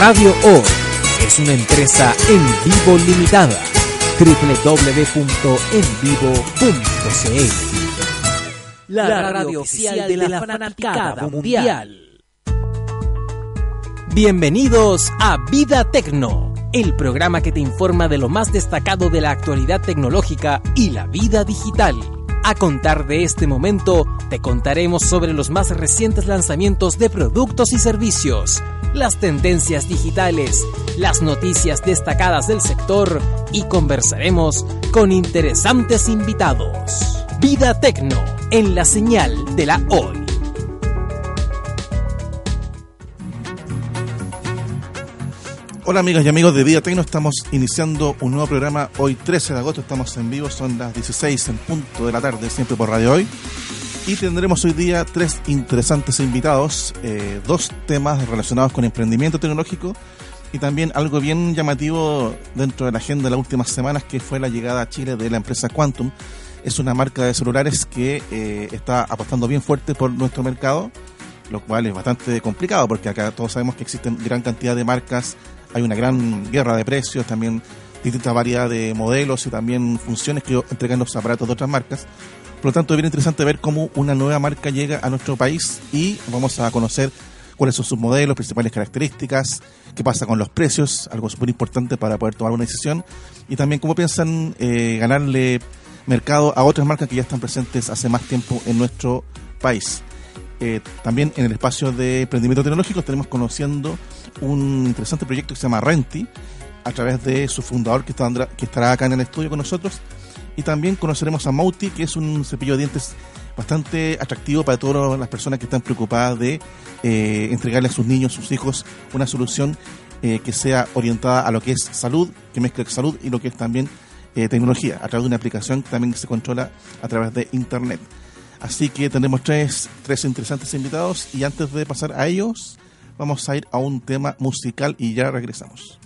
Radio Hoy es una empresa en vivo limitada. www.envivo.cl La radio oficial de la fanaticada mundial. Bienvenidos a Vida Tecno, el programa que te informa de lo más destacado de la actualidad tecnológica y la vida digital. A contar de este momento, te contaremos sobre los más recientes lanzamientos de productos y servicios, las tendencias digitales, las noticias destacadas del sector y conversaremos con interesantes invitados. Vida Tecno en la señal de la hoy. Hola amigas y amigos de Vida Tecno, estamos iniciando un nuevo programa hoy 13 de agosto, estamos en vivo, son las 16 en punto de la tarde, siempre por Radio Hoy. Y tendremos hoy día tres interesantes invitados, eh, dos temas relacionados con emprendimiento tecnológico y también algo bien llamativo dentro de la agenda de las últimas semanas que fue la llegada a Chile de la empresa Quantum. Es una marca de celulares que eh, está apostando bien fuerte por nuestro mercado, lo cual es bastante complicado porque acá todos sabemos que existen gran cantidad de marcas hay una gran guerra de precios, también distinta variedad de modelos y también funciones que entregan los aparatos de otras marcas. Por lo tanto, es bien interesante ver cómo una nueva marca llega a nuestro país y vamos a conocer cuáles son sus modelos, principales características, qué pasa con los precios, algo súper importante para poder tomar una decisión, y también cómo piensan eh, ganarle mercado a otras marcas que ya están presentes hace más tiempo en nuestro país. Eh, también en el espacio de emprendimiento tecnológico tenemos conociendo un interesante proyecto que se llama Renti, a través de su fundador que, está, que estará acá en el estudio con nosotros. Y también conoceremos a Mauti, que es un cepillo de dientes bastante atractivo para todas las personas que están preocupadas de eh, entregarle a sus niños, sus hijos, una solución eh, que sea orientada a lo que es salud, que mezcle salud y lo que es también eh, tecnología, a través de una aplicación que también se controla a través de Internet. Así que tenemos tres, tres interesantes invitados y antes de pasar a ellos, vamos a ir a un tema musical y ya regresamos.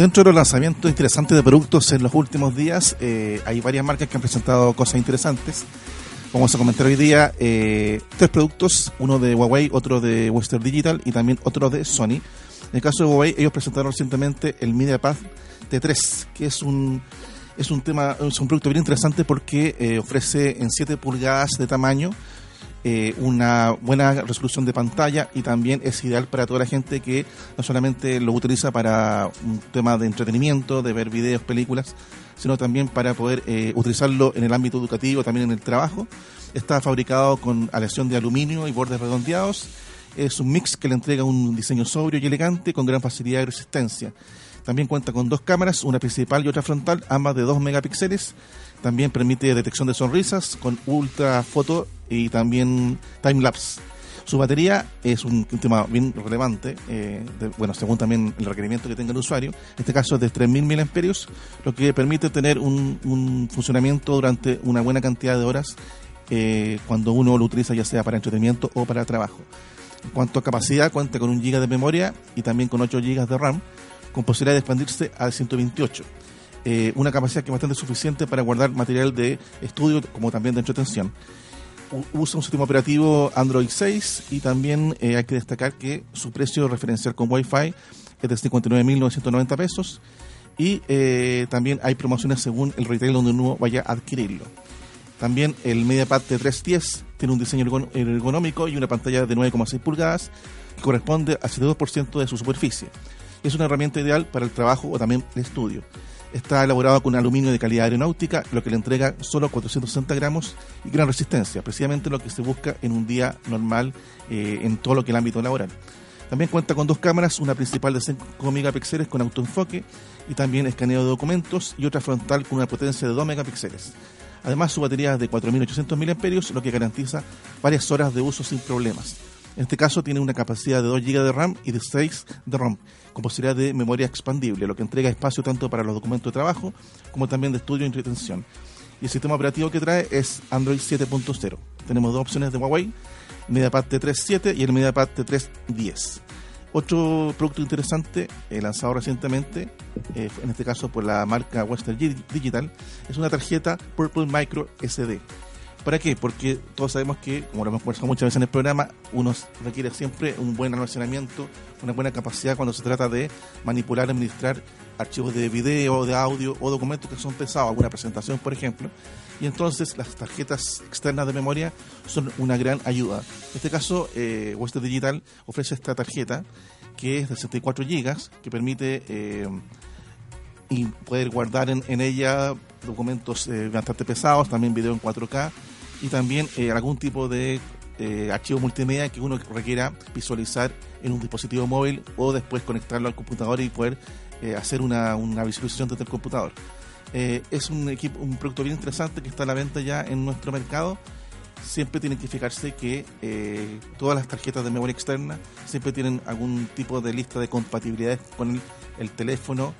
Dentro de los lanzamientos interesantes de productos en los últimos días, eh, hay varias marcas que han presentado cosas interesantes. Vamos a comentar hoy día eh, tres productos, uno de Huawei, otro de Western Digital y también otro de Sony. En el caso de Huawei, ellos presentaron recientemente el MediaPad T3, que es un es un tema es un producto bien interesante porque eh, ofrece en 7 pulgadas de tamaño eh, una buena resolución de pantalla y también es ideal para toda la gente que no solamente lo utiliza para un tema de entretenimiento, de ver videos, películas, sino también para poder eh, utilizarlo en el ámbito educativo, también en el trabajo. Está fabricado con aleación de aluminio y bordes redondeados. Es un mix que le entrega un diseño sobrio y elegante con gran facilidad y resistencia. También cuenta con dos cámaras, una principal y otra frontal, ambas de 2 megapíxeles. También permite detección de sonrisas con ultra foto y también time lapse. Su batería es un, tema bien relevante, eh, bueno, según también el requerimiento que tenga el usuario. En este caso es de 3.000 mAh, lo que permite tener un, funcionamiento durante una buena cantidad de horas eh, cuando uno lo utiliza ya sea para entretenimiento o para trabajo. En cuanto a capacidad, cuenta con un GB de memoria y también con 8 GB de RAM, con posibilidad de expandirse a 128. Eh, una capacidad que es bastante suficiente para guardar material de estudio como también de entretención. Usa un sistema operativo Android 6 y también eh, hay que destacar que su precio referencial con Wi-Fi es de 59.990 pesos y eh, también hay promociones según el retail donde uno vaya a adquirirlo. También el MediaPad T310 tiene un diseño ergonómico y una pantalla de 9,6 pulgadas que corresponde al 72% de su superficie. Es una herramienta ideal para el trabajo o también el estudio. Está elaborado con aluminio de calidad aeronáutica, lo que le entrega solo 460 gramos y gran resistencia, precisamente lo que se busca en un día normal eh, en todo lo que es el ámbito laboral. También cuenta con dos cámaras, una principal de 5 megapíxeles con autoenfoque y también escaneo de documentos y otra frontal con una potencia de 2 megapíxeles. Además, su batería es de 4.800 mAh, lo que garantiza varias horas de uso sin problemas. En este caso tiene una capacidad de 2 GB de RAM y de 6 de ROM, con posibilidad de memoria expandible, lo que entrega espacio tanto para los documentos de trabajo como también de estudio y entretención. Y el sistema operativo que trae es Android 7.0. Tenemos dos opciones de Huawei, MediaPad T3 y el MediaPad T3 Otro producto interesante eh, lanzado recientemente, eh, en este caso por la marca Western Digital, es una tarjeta Purple Micro SD ¿Para qué? Porque todos sabemos que, como lo hemos conversado muchas veces en el programa, uno requiere siempre un buen almacenamiento, una buena capacidad cuando se trata de manipular, administrar archivos de video, de audio o documentos que son pesados, alguna presentación, por ejemplo. Y entonces las tarjetas externas de memoria son una gran ayuda. En este caso, eh, Western Digital ofrece esta tarjeta que es de 64 GB, que permite eh, y poder guardar en, ella documentos eh, bastante pesados, también video en 4K y también eh, algún tipo de eh, archivo multimedia que uno requiera visualizar en un dispositivo móvil o después conectarlo al computador y poder eh, hacer una, una, visualización desde el computador. es un, equipo, un producto bien interesante que está a la venta ya en nuestro mercado. Siempre tienen que fijarse que todas las tarjetas de memoria externa siempre tienen algún tipo de lista de compatibilidades con el, el teléfono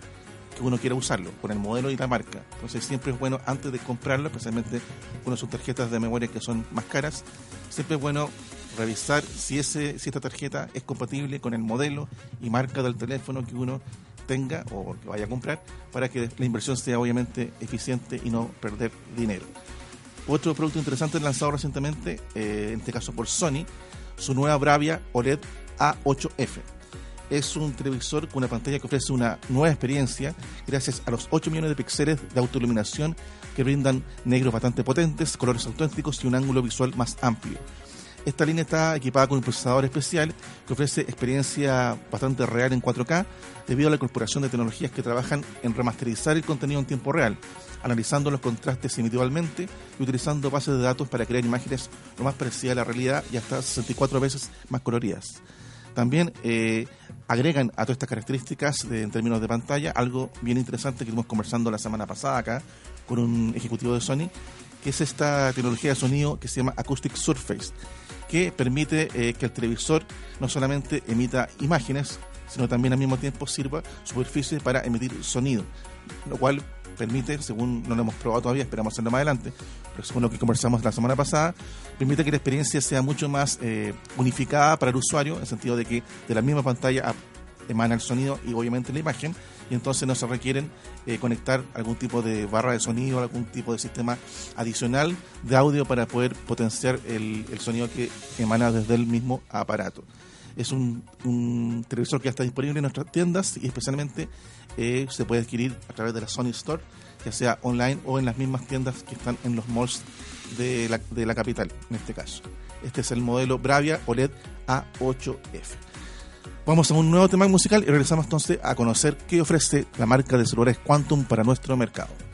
uno quiera usarlo, con el modelo y la marca. Entonces siempre es bueno, antes de comprarlo, especialmente cuando son tarjetas de memoria que son más caras, siempre es bueno revisar si, ese, si esta tarjeta es compatible con el modelo y marca del teléfono que uno tenga o que vaya a comprar para que la inversión sea obviamente eficiente y no perder dinero. Otro producto interesante lanzado recientemente, eh, en este caso por Sony, su nueva Bravia OLED A8F es un televisor con una pantalla que ofrece una nueva experiencia gracias a los 8 millones de píxeles de autoiluminación que brindan negros bastante potentes, colores auténticos y un ángulo visual más amplio. Esta línea está equipada con un procesador especial que ofrece experiencia bastante real en 4K debido a la incorporación de tecnologías que trabajan en remasterizar el contenido en tiempo real, analizando los contrastes individualmente y utilizando bases de datos para crear imágenes lo más parecidas a la realidad y hasta 64 veces más coloridas. También eh, agregan a todas estas características en términos de pantalla algo bien interesante que estuvimos conversando la semana pasada acá con un ejecutivo de Sony, que es esta tecnología de sonido que se llama Acoustic Surface, que permite eh, que el televisor no solamente emita imágenes, sino también al mismo tiempo sirva superficie para emitir sonido, lo cual permite, según no lo hemos probado todavía, esperamos hacerlo más adelante, pero según lo que conversamos la semana pasada, permite que la experiencia sea mucho más eh, unificada para el usuario, en el sentido de que de la misma pantalla emana el sonido y obviamente la imagen, y entonces no se requieren eh, conectar algún tipo de barra de sonido, algún tipo de sistema adicional de audio para poder potenciar el, sonido que emana desde el mismo aparato. Es un, televisor que ya está disponible en nuestras tiendas y especialmente eh, se puede adquirir a través de la Sony Store, ya sea online o en las mismas tiendas que están en los malls de la, de la capital, en este caso. Este es el modelo Bravia OLED A8F. Vamos a un nuevo tema musical y regresamos entonces a conocer qué ofrece la marca de celulares Quantum para nuestro mercado.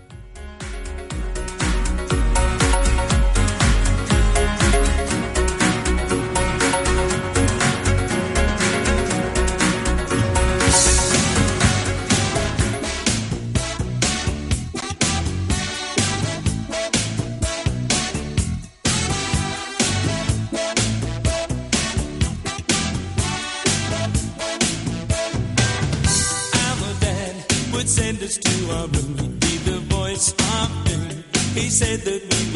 said that we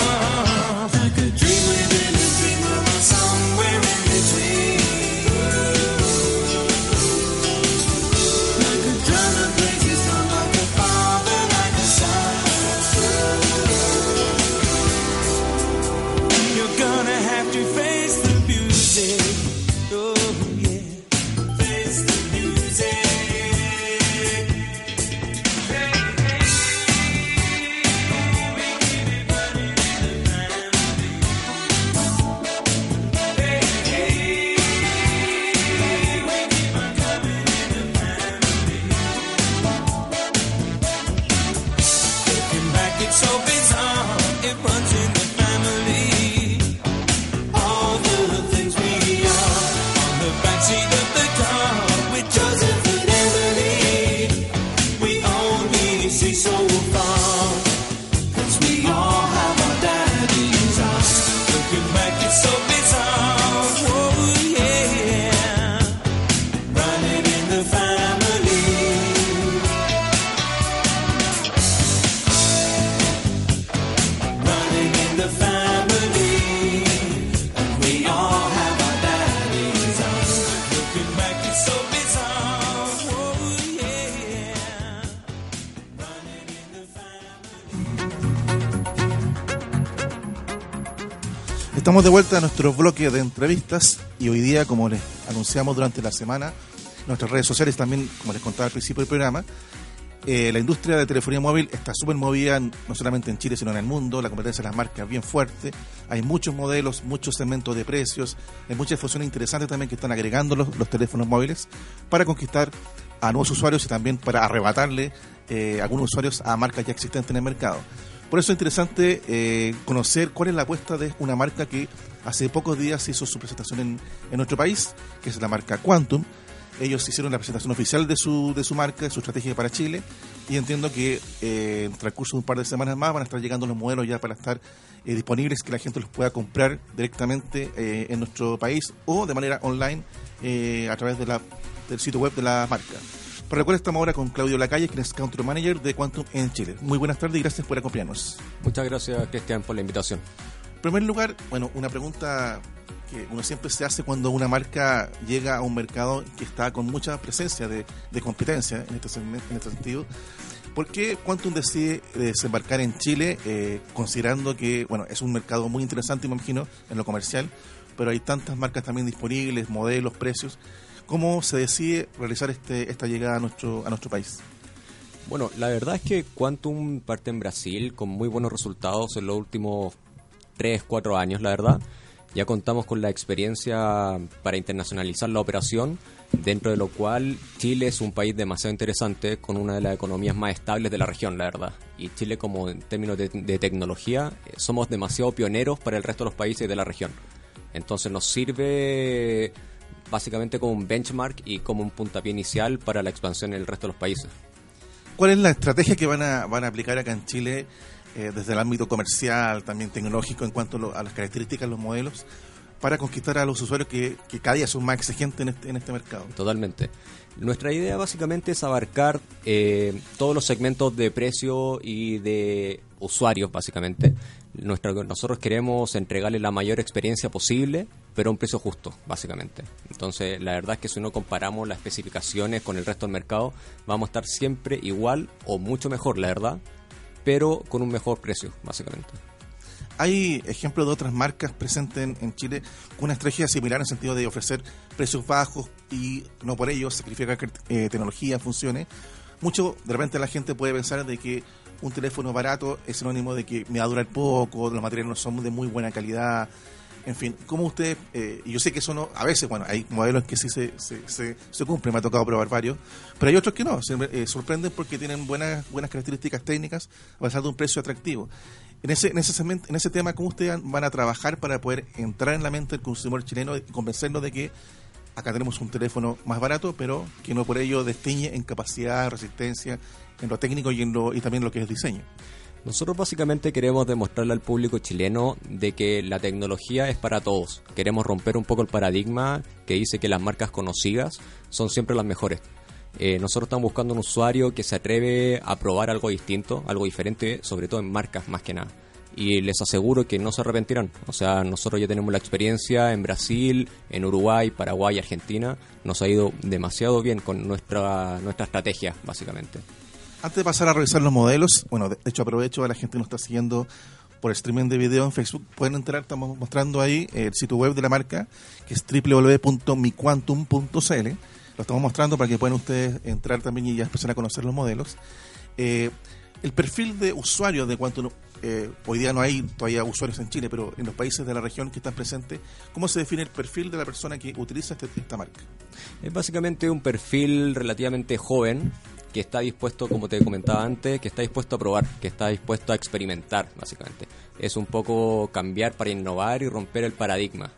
Estamos de vuelta a nuestro bloque de entrevistas y hoy día, como les anunciamos durante la semana, nuestras redes sociales también, como les contaba al principio del programa, eh, la industria de telefonía móvil está súper movida no solamente en Chile, sino en el mundo. La competencia de las marcas es bien fuerte. Hay muchos modelos, muchos segmentos de precios. Hay muchas funciones interesantes también que están agregando los, teléfonos móviles para conquistar a nuevos usuarios y también para arrebatarle eh, algunos usuarios a marcas ya existentes en el mercado. Por eso es interesante eh, conocer cuál es la apuesta de una marca que hace pocos días hizo su presentación en, en nuestro país, que es la marca Quantum ellos hicieron la presentación oficial de su, de su marca, de su estrategia para Chile, y entiendo que eh, en transcurso de un par de semanas más van a estar llegando los modelos ya para estar eh, disponibles, que la gente los pueda comprar directamente eh, en nuestro país o de manera online a través del sitio web de la marca. Por recuerdo, estamos ahora con Claudio Lacalle, quien es Country Manager de Quantum en Chile. Muy buenas tardes y gracias por acompañarnos. Muchas gracias, Cristian, por la invitación. En primer lugar, bueno, una pregunta que uno siempre se hace cuando una marca llega a un mercado que está con mucha presencia de, competencia en este, en este sentido. ¿Por qué Quantum decide desembarcar en Chile, eh, considerando que bueno es un mercado muy interesante, me imagino, en lo comercial, pero hay tantas marcas también disponibles, modelos, precios? ¿Cómo se decide realizar este, esta llegada a nuestro, a nuestro país? Bueno, la verdad es que Quantum parte en Brasil con muy buenos resultados en los últimos 3, 4 años, la verdad. Ya contamos con la experiencia para internacionalizar la operación, dentro de lo cual Chile es un país demasiado interesante, con una de las economías más estables de la región, la verdad. Y Chile, como en términos de, tecnología, eh, somos demasiado pioneros para el resto de los países de la región. Entonces nos sirve básicamente como un benchmark y como un puntapié inicial para la expansión en el resto de los países. ¿Cuál es la estrategia que van a, van a aplicar acá en Chile eh, desde el ámbito comercial, también tecnológico en cuanto a, las características de los modelos, para conquistar a los usuarios que, cada día son más exigentes en este, en este mercado. Totalmente. Nuestra idea básicamente es abarcar eh, todos los segmentos de precio y de usuarios, básicamente. nosotros queremos entregarle la mayor experiencia posible, pero a un precio justo, básicamente. Entonces, la verdad es que si no comparamos las especificaciones con el resto del mercado, vamos a estar siempre igual o mucho mejor, la verdad, pero con un mejor precio, básicamente. Hay ejemplos de otras marcas presentes en, Chile con una estrategia similar en el sentido de ofrecer precios bajos y no por ello sacrificar eh, tecnología funcione. Mucho, de repente la gente puede pensar de que un teléfono barato es sinónimo de que me va a durar poco, los materiales no son de muy buena calidad, en fin, ¿cómo usted, eh, yo sé que eso no, a veces, bueno, hay modelos que sí se, se, se, cumplen, me ha tocado probar varios, pero hay otros que no, se eh, sorprenden porque tienen buenas, buenas características técnicas a pesar de un precio atractivo. En ese, en, en ese tema, ¿cómo ustedes van a trabajar para poder entrar en la mente del consumidor chileno y convencernos de que acá tenemos un teléfono más barato, pero que no por ello destiñe en capacidad, resistencia, en lo técnico y, en lo, y también lo que es diseño? Nosotros básicamente queremos demostrarle al público chileno de que la tecnología es para todos. Queremos romper un poco el paradigma que dice que las marcas conocidas son siempre las mejores. Eh, nosotros estamos buscando un usuario que se atreve a probar algo distinto, algo diferente, sobre todo en marcas más que nada. Y les aseguro que no se arrepentirán. O sea, nosotros ya tenemos la experiencia en Brasil, en Uruguay, Paraguay, Argentina. Nos ha ido demasiado bien con nuestra, nuestra estrategia, básicamente. Antes de pasar a revisar los modelos, bueno, de hecho aprovecho a la gente que nos está siguiendo por streaming de video en Facebook, pueden entrar, estamos mostrando ahí el sitio web de la marca, que es www.miquantum.cl. Lo estamos mostrando para que puedan ustedes entrar también y ya empezar a conocer los modelos. Eh, el perfil de usuarios de Quantum, eh, hoy día no hay todavía usuarios en Chile, pero en los países de la región que están presentes, ¿cómo se define el perfil de la persona que utiliza este, esta marca? Es básicamente un perfil relativamente joven, que está dispuesto, como te comentaba antes, que está dispuesto a probar, que está dispuesto a experimentar, básicamente. Es un poco cambiar para innovar y romper el paradigma.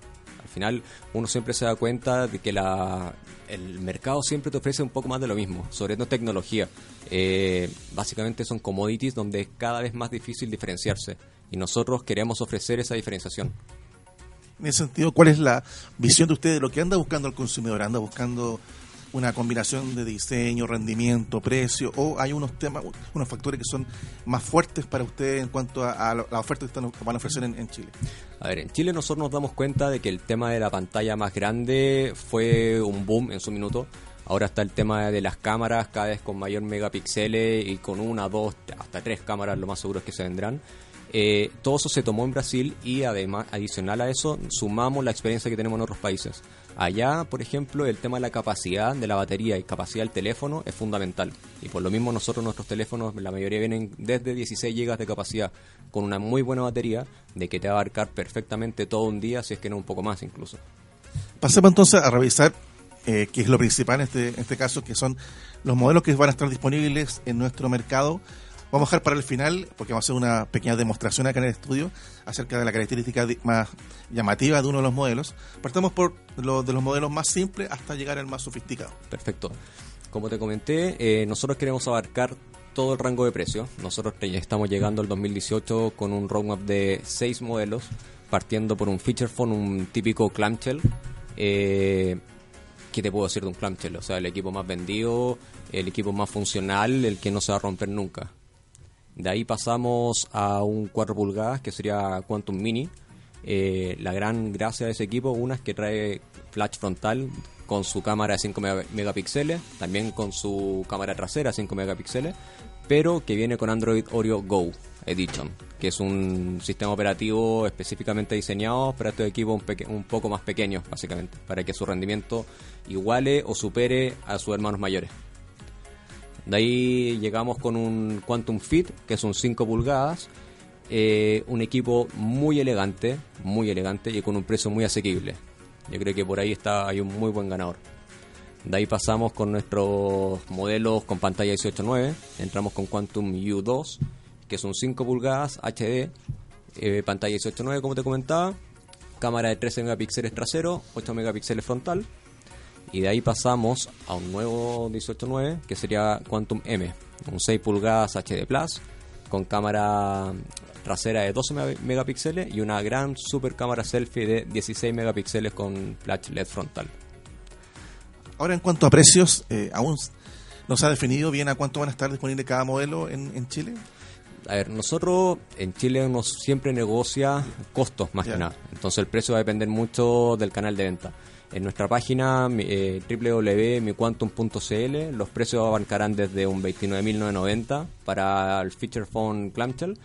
Al final, uno siempre se da cuenta de que la, el mercado siempre te ofrece un poco más de lo mismo, sobre todo tecnología. Eh, básicamente son commodities donde es cada vez más difícil diferenciarse y nosotros queremos ofrecer esa diferenciación. En ese sentido, ¿cuál es la visión de usted de lo que anda buscando el consumidor? ¿Anda buscando una combinación de diseño, rendimiento, precio, o hay unos temas, unos factores que son más fuertes para ustedes en cuanto a, la oferta que, van a ofrecer en, Chile? A ver, en Chile nosotros nos damos cuenta de que el tema de la pantalla más grande fue un boom en su minuto. Ahora está el tema de las cámaras, cada vez con mayor megapíxeles y con una, dos, hasta tres cámaras lo más seguro es que se vendrán. Eh, todo eso se tomó en Brasil y además, adicional a eso, sumamos la experiencia que tenemos en otros países. Allá, por ejemplo, el tema de la capacidad de la batería y capacidad del teléfono es fundamental. Y por lo mismo nosotros nuestros teléfonos, la mayoría vienen desde 16 GB de capacidad, con una muy buena batería, de que te va a abarcar perfectamente todo un día, si es que no un poco más incluso. Pasemos entonces a revisar eh, qué es lo principal en este, en este caso, que son los modelos que van a estar disponibles en nuestro mercado Vamos a dejar para el final, porque vamos a hacer una pequeña demostración acá en el estudio acerca de la característica más llamativa de uno de los modelos. Partamos por lo, de los modelos más simples hasta llegar al más sofisticado. Perfecto. Como te comenté, eh, nosotros queremos abarcar todo el rango de precios. Nosotros estamos llegando al 2018 con un roadmap de seis modelos, partiendo por un feature phone, un típico clamshell. Eh, ¿Qué te puedo decir de un clamshell? O sea, el equipo más vendido, el equipo más funcional, el que no se va a romper nunca. De ahí pasamos a un 4 pulgadas que sería Quantum Mini. Eh, la gran gracia de ese equipo, una es que trae flash frontal con su cámara de 5 megapíxeles, también con su cámara trasera de 5 megapíxeles, pero que viene con Android Oreo Go Edition, que es un sistema operativo específicamente diseñado para estos equipos un, un poco más pequeños, básicamente, para que su rendimiento iguale o supere a sus hermanos mayores. De ahí llegamos con un Quantum Fit, que es un 5 pulgadas, eh, un equipo muy elegante, muy elegante y con un precio muy asequible. Yo creo que por ahí está hay un muy buen ganador. De ahí pasamos con nuestros modelos con pantalla 18.9, entramos con Quantum U2, que es un 5 pulgadas HD, eh, pantalla 18.9 como te comentaba, cámara de 13 megapíxeles trasero, 8 megapíxeles frontal y de ahí pasamos a un nuevo 18.9 que sería Quantum M, un 6 pulgadas HD Plus con cámara trasera de 12 megapíxeles y una gran super cámara selfie de 16 megapíxeles con flash LED frontal. Ahora en cuanto a precios, eh, aún no se ha definido bien a cuánto van a estar disponibles cada modelo en, Chile. A ver, nosotros en Chile nos siempre negocia costos más que nada. Entonces el precio va a depender mucho del canal de venta. En nuestra página eh, www.miquantum.cl los precios abarcarán desde un 29.990 para el feature phone clamshell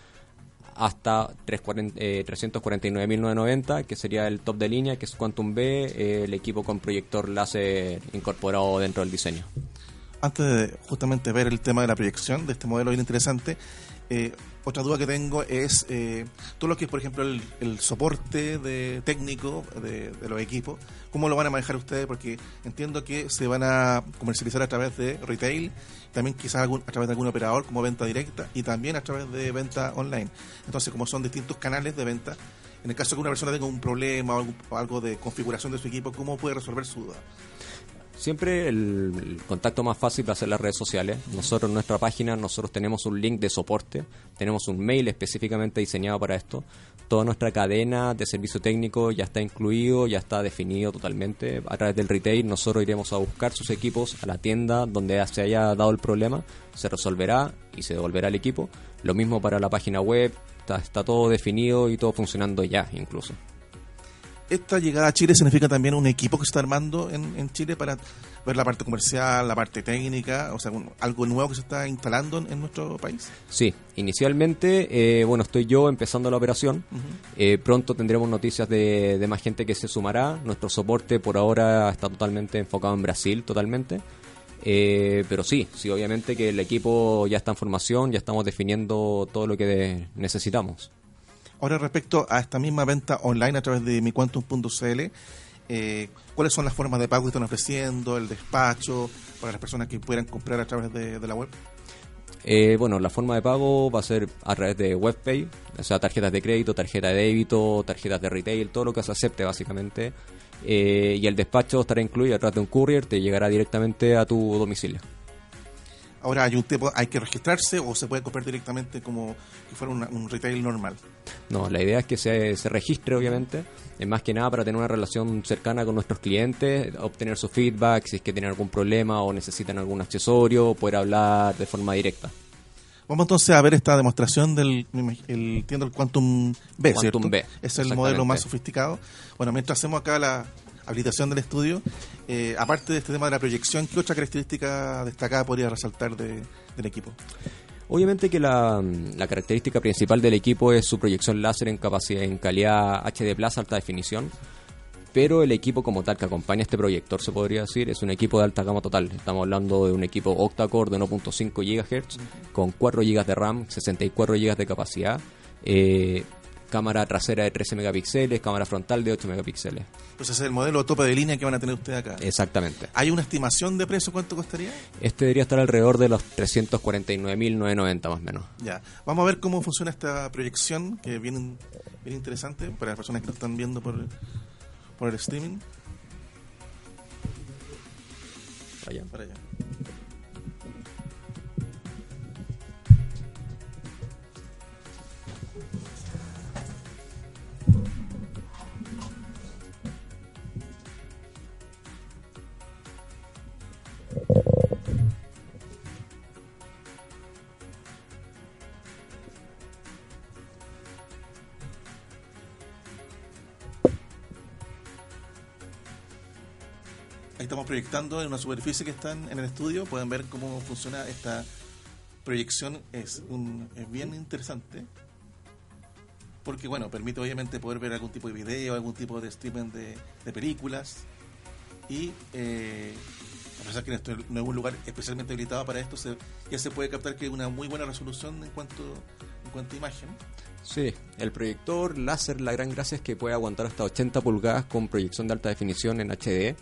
hasta 349.990 eh, que sería el top de línea que es Quantum B, eh, el equipo con proyector láser incorporado dentro del diseño. Antes de justamente ver el tema de la proyección de este modelo bien interesante, eh, otra duda que tengo es eh, todo lo que es, por ejemplo, el, soporte de técnico de, los equipos. ¿Cómo lo van a manejar ustedes? Porque entiendo que se van a comercializar a través de retail, también quizás a través de algún operador como venta directa y también a través de venta online. Entonces, como son distintos canales de venta, en el caso de que una persona tenga un problema o algo de configuración de su equipo, ¿cómo puede resolver su duda? Siempre el, contacto más fácil va a ser las redes sociales. Nosotros en nuestra página nosotros tenemos un link de soporte, tenemos un mail específicamente diseñado para esto. Toda nuestra cadena de servicio técnico ya está incluido, ya está definido totalmente. A través del retail nosotros iremos a buscar sus equipos a la tienda donde se haya dado el problema, se resolverá y se devolverá el equipo. Lo mismo para la página web, está, está todo definido y todo funcionando ya incluso esta llegada a Chile significa también un equipo que se está armando en, Chile para ver la parte comercial, la parte técnica, o sea, algo nuevo que se está instalando en, nuestro país. Sí, inicialmente, eh, bueno, estoy yo empezando la operación. Eh, pronto tendremos noticias de, más gente que se sumará. Nuestro soporte por ahora está totalmente enfocado en Brasil, totalmente. Eh, pero sí, sí, obviamente que el equipo ya está en formación, ya estamos definiendo todo lo que necesitamos. Ahora respecto a esta misma venta online a través de miquantum.cl, eh, ¿cuáles son las formas de pago que están ofreciendo, el despacho, para las personas que puedan comprar a través de, la web? Eh, bueno, la forma de pago va a ser a través de WebPay, o sea, tarjetas de crédito, tarjeta de débito, tarjetas de retail, todo lo que se acepte básicamente. Eh, y el despacho estará incluido a través de un courier, te llegará directamente a tu domicilio. Ahora hay un tiempo, hay que registrarse o se puede comprar directamente como si fuera un retail normal. No, la idea es que se, se registre, obviamente, es más que nada para tener una relación cercana con nuestros clientes, obtener su feedback, si es que tienen algún problema o necesitan algún accesorio, poder hablar de forma directa. Vamos entonces a ver esta demostración del el, el Quantum B, Quantum B. Es el modelo más sofisticado. Bueno, mientras hacemos acá la, habilitación del estudio. Eh, aparte de este tema de la proyección, ¿qué otra característica destacada podría resaltar del equipo? Obviamente que la, característica principal del equipo es su proyección láser en capacidad en calidad HD Plus alta definición, pero el equipo como tal que acompaña este proyector se podría decir es un equipo de alta gama total. Estamos hablando de un equipo octa-core de 1.5 GHz con 4 GB de RAM, 64 GB de capacidad. Eh, cámara trasera de 13 megapíxeles, cámara frontal de 8 megapíxeles. Pues ese es el modelo tope de línea que van a tener ustedes acá. Exactamente. ¿Hay una estimación de precio cuánto costaría? Este debería estar alrededor de los 349.990 más o menos. Ya, vamos a ver cómo funciona esta proyección, que es bien, bien interesante para las personas que lo están viendo por, por el streaming. Allá. Para allá. Proyectando en una superficie que están en el estudio. Pueden ver cómo funciona esta proyección. Es, un, es bien interesante. Porque, bueno, permite obviamente poder ver algún tipo de video, algún tipo de streaming de, de películas. Y eh, a pesar que esto no es un lugar especialmente habilitado para esto, se, ya se puede captar que hay una muy buena resolución en cuanto, en cuanto a imagen. Sí, el proyector láser, la gran gracia es que puede aguantar hasta 80 pulgadas con proyección de alta definición en HD.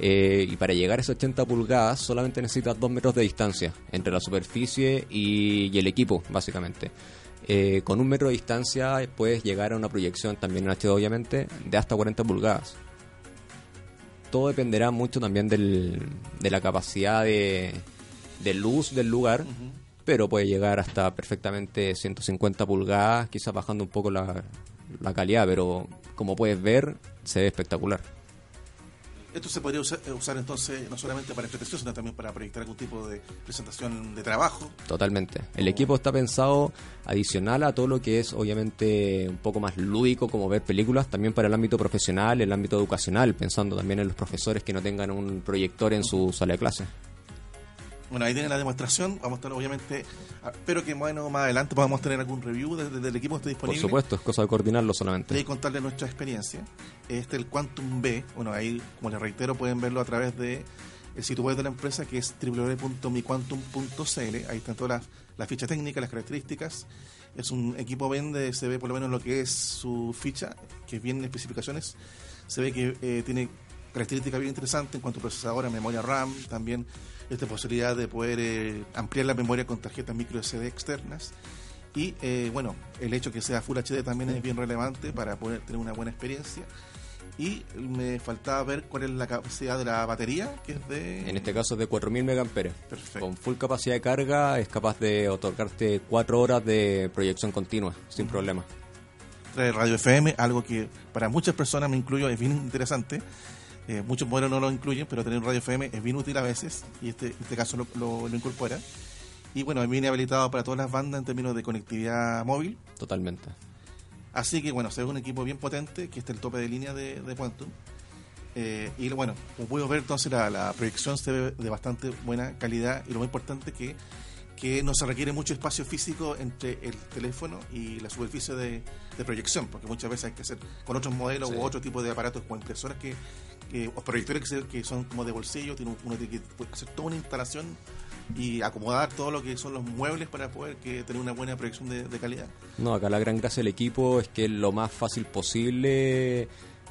Eh, y para llegar a esas 80 pulgadas solamente necesitas 2 metros de distancia entre la superficie y, y el equipo, básicamente. Eh, con un metro de distancia puedes llegar a una proyección también en HD, obviamente, de hasta 40 pulgadas. Todo dependerá mucho también del, de la capacidad de, de luz del lugar, pero puede llegar hasta perfectamente 150 pulgadas, quizás bajando un poco la, la calidad, pero como puedes ver, se ve espectacular. Esto se podría usar, usar, entonces no solamente para expresión, sino también para proyectar algún tipo de presentación de trabajo. Totalmente. El equipo está pensado adicional a todo lo que es obviamente un poco más lúdico como ver películas, también para el ámbito profesional, el ámbito educacional, pensando también en los profesores que no tengan un proyector en su sala de clase. Bueno, ahí tienen la demostración. Vamos a estar, obviamente, espero que bueno, más adelante podamos tener algún review desde el equipo que esté disponible. Por supuesto, es cosa de coordinarlo solamente. Y contarles nuestra experiencia. Este el Quantum B. Bueno, ahí, como les reitero, pueden verlo a través de el sitio web de la empresa que es www.miquantum.cl. Ahí están todas las, las fichas técnicas, las características. Es un equipo vende, se ve por lo menos lo que es su ficha, que viene en especificaciones. Se ve que eh, tiene características bien interesantes en cuanto a procesadora, memoria RAM, también esta posibilidad de poder eh, ampliar la memoria con tarjetas micro SD externas. Y eh, bueno, el hecho que sea Full HD también es bien relevante para poder tener una buena experiencia. Y me faltaba ver cuál es la capacidad de la batería, que es de... En este caso es de 4.000 mAh. Perfecto. Con full capacidad de carga es capaz de otorgarte 4 horas de proyección continua, sin problema. Trae radio FM, algo que para muchas personas, me incluyo, es bien interesante. Eh, muchos modelos no lo incluyen, pero tener un radio FM es bien útil a veces, y este, este caso lo, lo, lo incorpora. Y bueno, viene habilitado para todas las bandas en términos de conectividad móvil. Totalmente. Así que bueno, se ve un equipo bien potente, que está el tope de línea de, de Quantum. Eh, y bueno, como puedo ver, entonces la, la, proyección se ve de bastante buena calidad y lo más importante que que no se requiere mucho espacio físico entre el teléfono y la superficie de, de proyección, porque muchas veces hay que hacer con otros modelos sí. u otro tipo de aparatos como impresoras que, o proyectores que, se, que, son como de bolsillo, tiene uno tiene que hacer toda una instalación y acomodar todo lo que son los muebles para poder que tener una buena proyección de, de calidad. No, acá la gran gracia del equipo es que es lo más fácil posible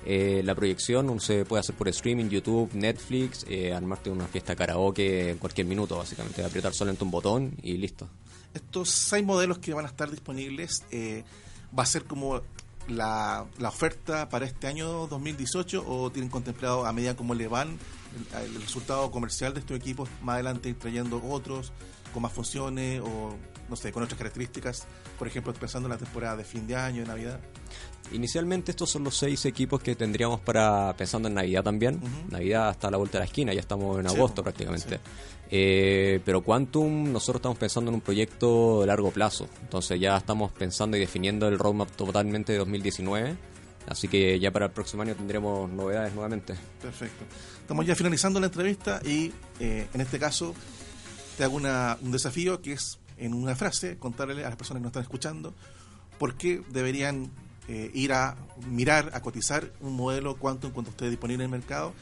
eh, la proyección se puede hacer por streaming, YouTube, Netflix, eh, armarte una fiesta karaoke en cualquier minuto, básicamente, apretar solamente un botón y listo. Estos seis modelos que van a estar disponibles eh, va a ser como la, la, oferta para este año 2018 o tienen contemplado a medida como le van el, el resultado comercial de estos equipos más adelante ir trayendo otros con más funciones o no sé, con otras características, por ejemplo, pensando en la temporada de fin de año, de Navidad. Inicialmente estos son los seis equipos que tendríamos para pensando en Navidad también. Uh -huh. Navidad hasta la vuelta de la esquina, ya estamos en agosto sí, prácticamente. Sí. Eh, pero Quantum, nosotros estamos pensando en un proyecto de largo plazo. Entonces ya estamos pensando y definiendo el roadmap totalmente de 2019. Así que ya para el próximo año tendremos novedades nuevamente. Perfecto. Estamos ya finalizando la entrevista y eh, en este caso te hago una, un desafío que es en una frase, contarle a las personas que nos están escuchando por qué deberían eh, ir a mirar, a cotizar un modelo Quantum cuando esté disponible en el mercado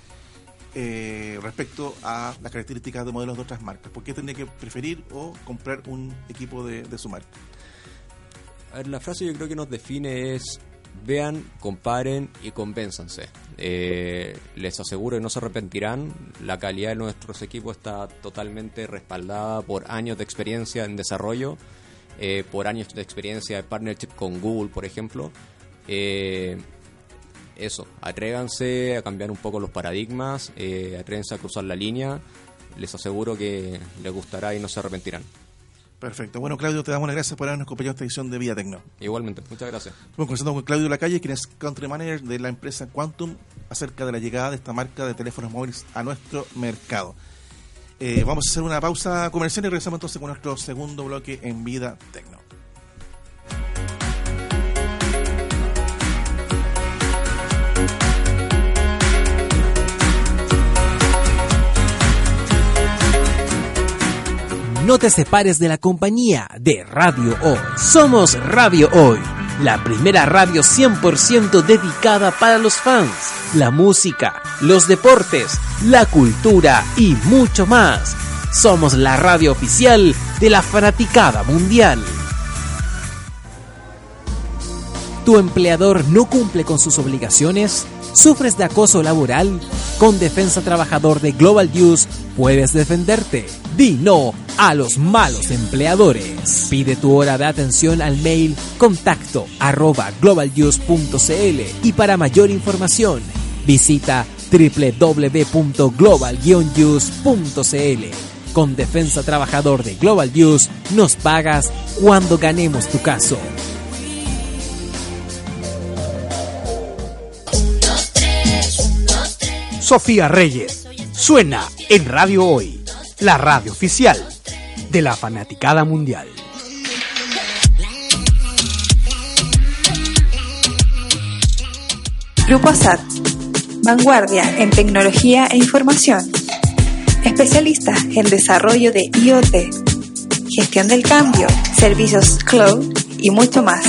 eh, respecto a las características de modelos de otras marcas. ¿Por qué tendría que preferir o comprar un equipo de, de su marca? A ver, la frase yo creo que nos define es vean, comparen y convénzanse. Eh, les aseguro que no se arrepentirán. La calidad de nuestros equipos está totalmente respaldada por años de experiencia en desarrollo, eh, por años de experiencia de partnership con Google, por ejemplo. Eh, eso, atrévanse a cambiar un poco los paradigmas, atrévanse a cruzar la línea. Les aseguro que les gustará y no se arrepentirán. Perfecto. Bueno, Claudio, te damos las gracias por habernos acompañado esta edición de Vía Tecno. Igualmente, muchas gracias. Estamos conversando con Claudio Lacalle, quien es country manager de la empresa Quantum, acerca de la llegada de esta marca de teléfonos móviles a nuestro mercado. Eh, vamos a hacer una pausa comercial y regresamos entonces con nuestro segundo bloque en Vida Tecno. No te separes de la compañía de Radio Hoy. Somos Radio Hoy, la primera radio 100% dedicada para los fans, la música, los deportes, la cultura y mucho más. Somos la radio oficial de la fanaticada mundial. ¿Tu empleador no cumple con sus obligaciones? ¿Sufres de acoso laboral? Con Defensa Trabajador de Global News puedes defenderte. Di no a los malos empleadores. Pide tu hora de atención al mail contacto globalnews.cl y para mayor información visita www.global-news.cl. Con Defensa Trabajador de Global News nos pagas cuando ganemos tu caso. Sofía Reyes. Suena en Radio Hoy, la radio oficial de la fanaticada mundial. Grupo ASAT. Vanguardia en tecnología e información. Especialistas en desarrollo de IoT, gestión del cambio, servicios cloud y mucho más.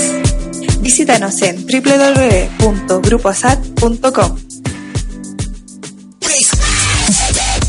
Visítanos en www.grupoasat.com.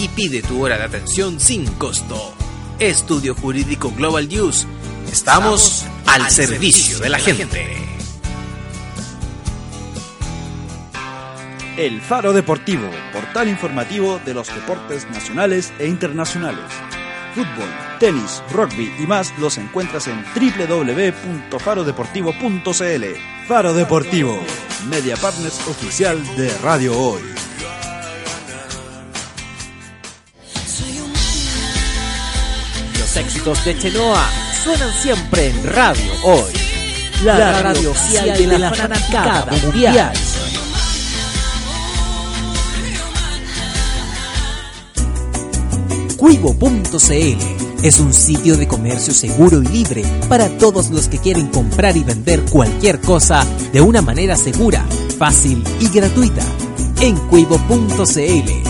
y pide tu hora de atención sin costo. Estudio Jurídico Global News. Estamos, al, servicio de la gente. El Faro Deportivo, portal informativo de los deportes nacionales e internacionales. Fútbol, tenis, rugby y más los encuentras en www.farodeportivo.cl. Faro Deportivo, media partners oficial de Radio Hoy. Los éxitos de Chenoa suenan siempre en Radio Hoy, la, radio oficial de la fanaticada mundial. Cuivo.cl es un sitio de comercio seguro y libre para todos los que quieren comprar y vender cualquier cosa de una manera segura, fácil y gratuita. En Cuivo.cl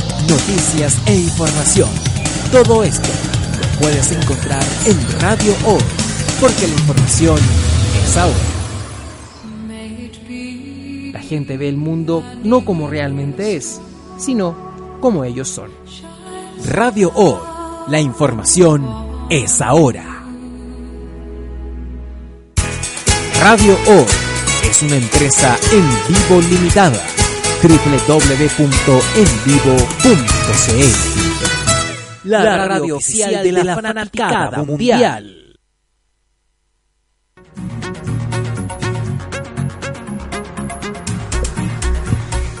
noticias e información. Todo esto lo puedes encontrar en Radio Hoy, porque la información es ahora. La gente ve el mundo no como realmente es, sino como ellos son. Radio Hoy, la información es ahora. Radio O es una empresa en vivo limitada. www.envivo.cl La radio oficial de la fanaticada mundial.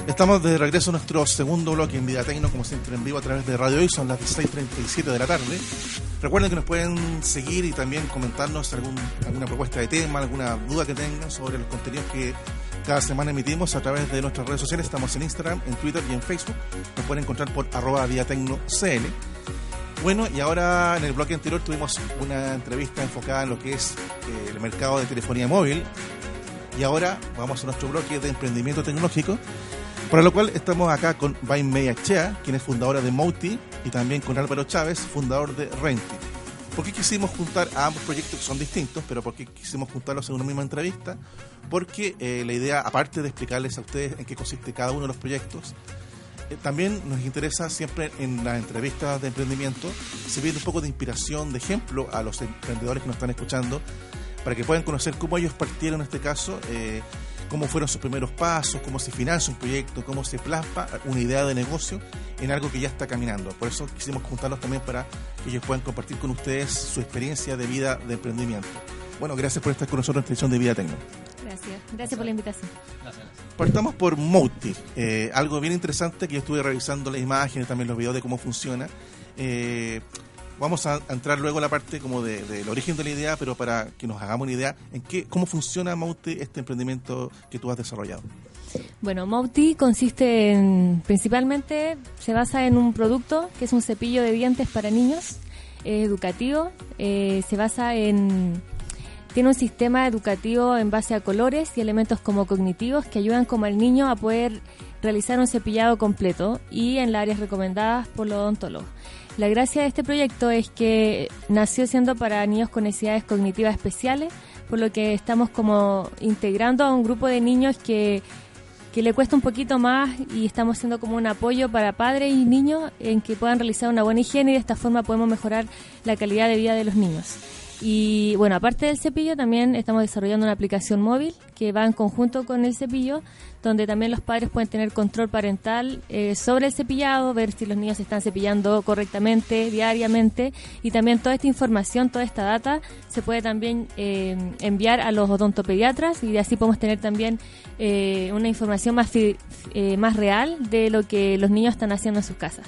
Estamos de regreso a nuestro segundo bloque en Vida Tecno, como siempre en vivo a través de Radio Hoy, son las 16.37 de la tarde. Recuerden que nos pueden seguir y también comentarnos algún, alguna propuesta de tema, alguna duda que tengan sobre los contenidos que cada semana emitimos a través de nuestras redes sociales. Estamos en Instagram, en Twitter y en Facebook. Nos pueden encontrar por arroba CL. Bueno, y ahora en el bloque anterior tuvimos una entrevista enfocada en lo que es eh, el mercado de telefonía móvil. Y ahora vamos a nuestro bloque de emprendimiento tecnológico para lo cual estamos acá con Vain Media Chea, quien es fundadora de Mouti, y también con Álvaro Chávez, fundador de Renti. ¿Por qué quisimos juntar a ambos proyectos que son distintos, pero por qué quisimos juntarlos en una misma entrevista? Porque eh, la idea, aparte de explicarles a ustedes en qué consiste cada uno de los proyectos, eh, también nos interesa siempre en las entrevistas de emprendimiento servir un poco de inspiración, de ejemplo a los emprendedores que nos están escuchando, para que puedan conocer cómo ellos partieron en este caso. Eh, cómo fueron sus primeros pasos, cómo se financia un proyecto, cómo se plasma una idea de negocio en algo que ya está caminando. Por eso quisimos juntarlos también para que ellos puedan compartir con ustedes su experiencia de vida de emprendimiento. Bueno, gracias por estar con nosotros en Televisión de Vida Tecno. Gracias, gracias por la invitación. Partamos por Mouti, eh, algo bien interesante que yo estuve revisando las imágenes, también los videos de cómo funciona. Eh, vamos a entrar luego a la parte como del de, origen de la idea, pero para que nos hagamos una idea en qué, cómo funciona Mauti, este emprendimiento que tú has desarrollado. Bueno, Mauti consiste en, principalmente, se basa en un producto que es un cepillo de dientes para niños, educativo, eh, se basa en, tiene un sistema educativo en base a colores y elementos como cognitivos que ayudan como al niño a poder realizar un cepillado completo y en las áreas recomendadas por los odontólogos. La gracia de este proyecto es que nació siendo para niños con necesidades cognitivas especiales, por lo que estamos como integrando a un grupo de niños que, que le cuesta un poquito más y estamos siendo como un apoyo para padres y niños en que puedan realizar una buena higiene y de esta forma podemos mejorar la calidad de vida de los niños. Y bueno, aparte del cepillo, también estamos desarrollando una aplicación móvil que va en conjunto con el cepillo, donde también los padres pueden tener control parental eh, sobre el cepillado, ver si los niños se están cepillando correctamente, diariamente, y también toda esta información, toda esta data se puede también eh, enviar a los odontopediatras y así podemos tener también eh, una información más, más real de lo que los niños están haciendo en sus casas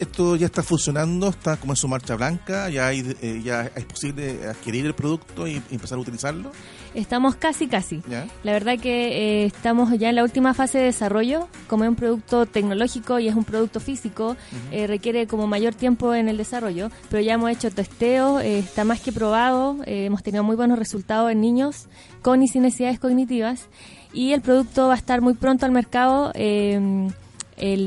esto ya está funcionando, está como en su marcha blanca, ya, hay, eh, ya es posible adquirir el producto y, empezar a utilizarlo. Estamos casi, casi. La verdad que eh, estamos ya en la última fase de desarrollo. Como es un producto tecnológico y es un producto físico, eh, requiere como mayor tiempo en el desarrollo, pero ya hemos hecho testeo, está más que probado, hemos tenido muy buenos resultados en niños con y sin necesidades cognitivas y el producto va a estar muy pronto al mercado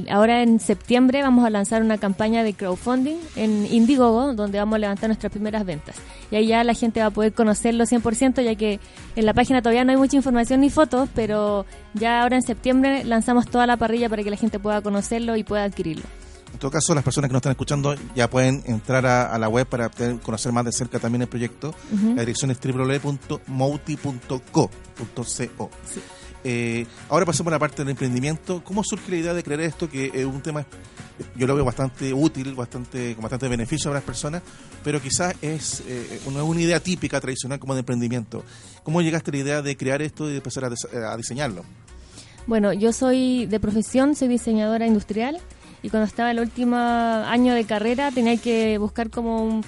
ahora en septiembre vamos a lanzar una campaña de crowdfunding en Indiegogo, donde vamos a levantar nuestras primeras ventas. Y ahí ya la gente va a poder conocerlo 100%, ya que en la página todavía no hay mucha información ni fotos, pero ya ahora en septiembre lanzamos toda la parrilla para que la gente pueda conocerlo y pueda adquirirlo. En todo caso, las personas que nos están escuchando ya pueden entrar a, la web para conocer más de cerca también el proyecto. La dirección es www.mouti.co. Sí. Eh, ahora pasemos a la parte del emprendimiento. ¿Cómo surge la idea de crear esto? Que es un tema, yo lo veo bastante útil, bastante con bastante beneficio a las personas, pero quizás es eh, una, una, idea típica, tradicional como de emprendimiento. ¿Cómo llegaste a la idea de crear esto y empezar a, diseñarlo? Bueno, yo soy de profesión, soy diseñadora industrial y cuando estaba el último año de carrera tenía que buscar como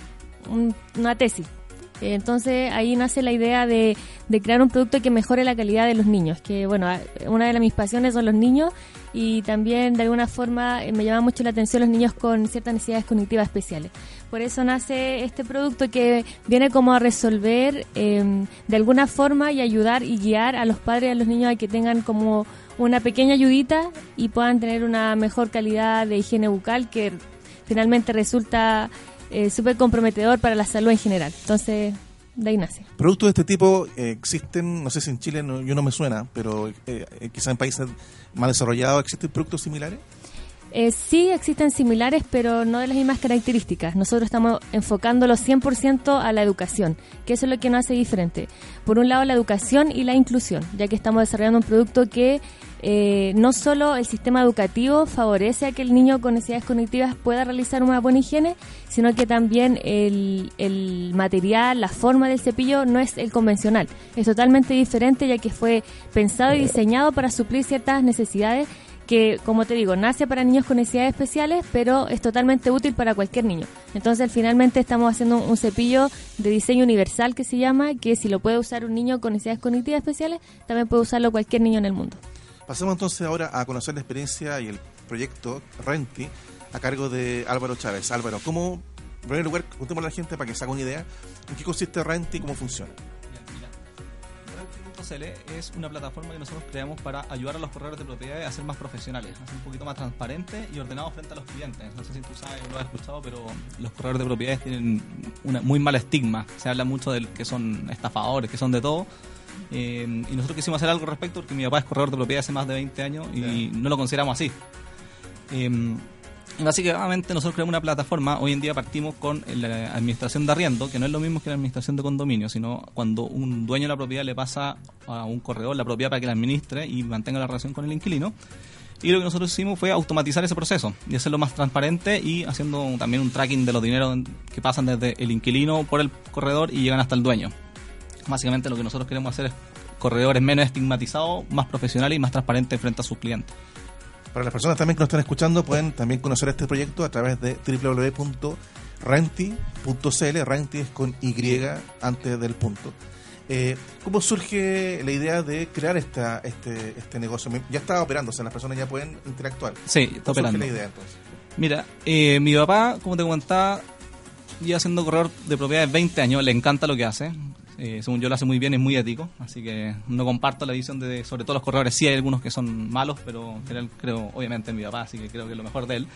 una tesis Eh, entonces ahí nace la idea de, crear un producto que mejore la calidad de los niños, que bueno, una de mis pasiones son los niños y también de alguna forma eh, me llama mucho la atención los niños con ciertas necesidades cognitivas especiales. Por eso nace este producto que viene como a resolver em, de alguna forma y ayudar y guiar a los padres y a los niños a que tengan como una pequeña ayudita y puedan tener una mejor calidad de higiene bucal que finalmente resulta eh, súper comprometedor para la salud en general. Entonces, de ahí. Productos de este tipo eh, existen, no sé si en Chile no, yo no me suena, pero eh, quizá en países más desarrollados existen productos similares. Eh, sí existen similares, pero no de las mismas características. Nosotros estamos enfocándolo 100% a la educación, que eso es lo que nos hace diferente. Por un lado, la educación y la inclusión, ya que estamos desarrollando un producto que eh, no solo el sistema educativo favorece a que el niño con necesidades cognitivas pueda realizar una buena higiene, sino que también el, el material, la forma del cepillo no es el convencional. Es totalmente diferente, ya que fue pensado y diseñado para suplir ciertas necesidades que, como te digo, nace para niños con necesidades especiales, pero es totalmente útil para cualquier niño. Entonces, finalmente estamos haciendo un cepillo de diseño universal que se llama, que si lo puede usar un niño con necesidades cognitivas especiales, también puede usarlo cualquier niño en el mundo. Pasemos entonces ahora a conocer la experiencia y el proyecto Renti a cargo de Álvaro Chávez. Álvaro, ¿cómo, en primer lugar, contémosle a la gente para que se haga una idea en qué consiste Renti y cómo funciona? Es una plataforma que nosotros creamos para ayudar a los corredores de propiedades a ser más profesionales, a ser un poquito más transparentes y ordenados frente a los clientes. No sé si tú sabes o lo has escuchado, pero los corredores de propiedades tienen un muy mal estigma. Se habla mucho de que son estafadores, que son de todo. Eh, y nosotros quisimos hacer algo al respecto porque mi papá es corredor de propiedades hace más de 20 años y no lo consideramos así. Eh, básicamente nosotros creamos una plataforma, hoy en día partimos con la administración de arriendo, que no es lo mismo que la administración de condominio, sino cuando un dueño de la propiedad le pasa a un corredor la propiedad para que la administre y mantenga la relación con el inquilino. Y lo que nosotros hicimos fue automatizar ese proceso y hacerlo más transparente y haciendo también un tracking de los dineros que pasan desde el inquilino por el corredor y llegan hasta el dueño. Básicamente lo que nosotros queremos hacer es corredores menos estigmatizados, más profesionales y más transparentes frente a sus clientes. Para las personas también que nos están escuchando, pueden también conocer este proyecto a través de www.renti.cl. Renti es con Y antes del punto. Eh, ¿Cómo surge la idea de crear esta, este, este negocio? Ya está operando, o sea, las personas ya pueden interactuar. Sí, está operando. la idea entonces? Mira, eh, mi papá, como te comentaba, lleva siendo corredor de propiedades 20 años, le encanta lo que hace. Eh, según yo lo hace muy bien, es muy ético, así que no comparto la visión de, sobre todo los corredores, sí hay algunos que son malos, pero creo, creo obviamente en mi papá, así que creo que es lo mejor de él.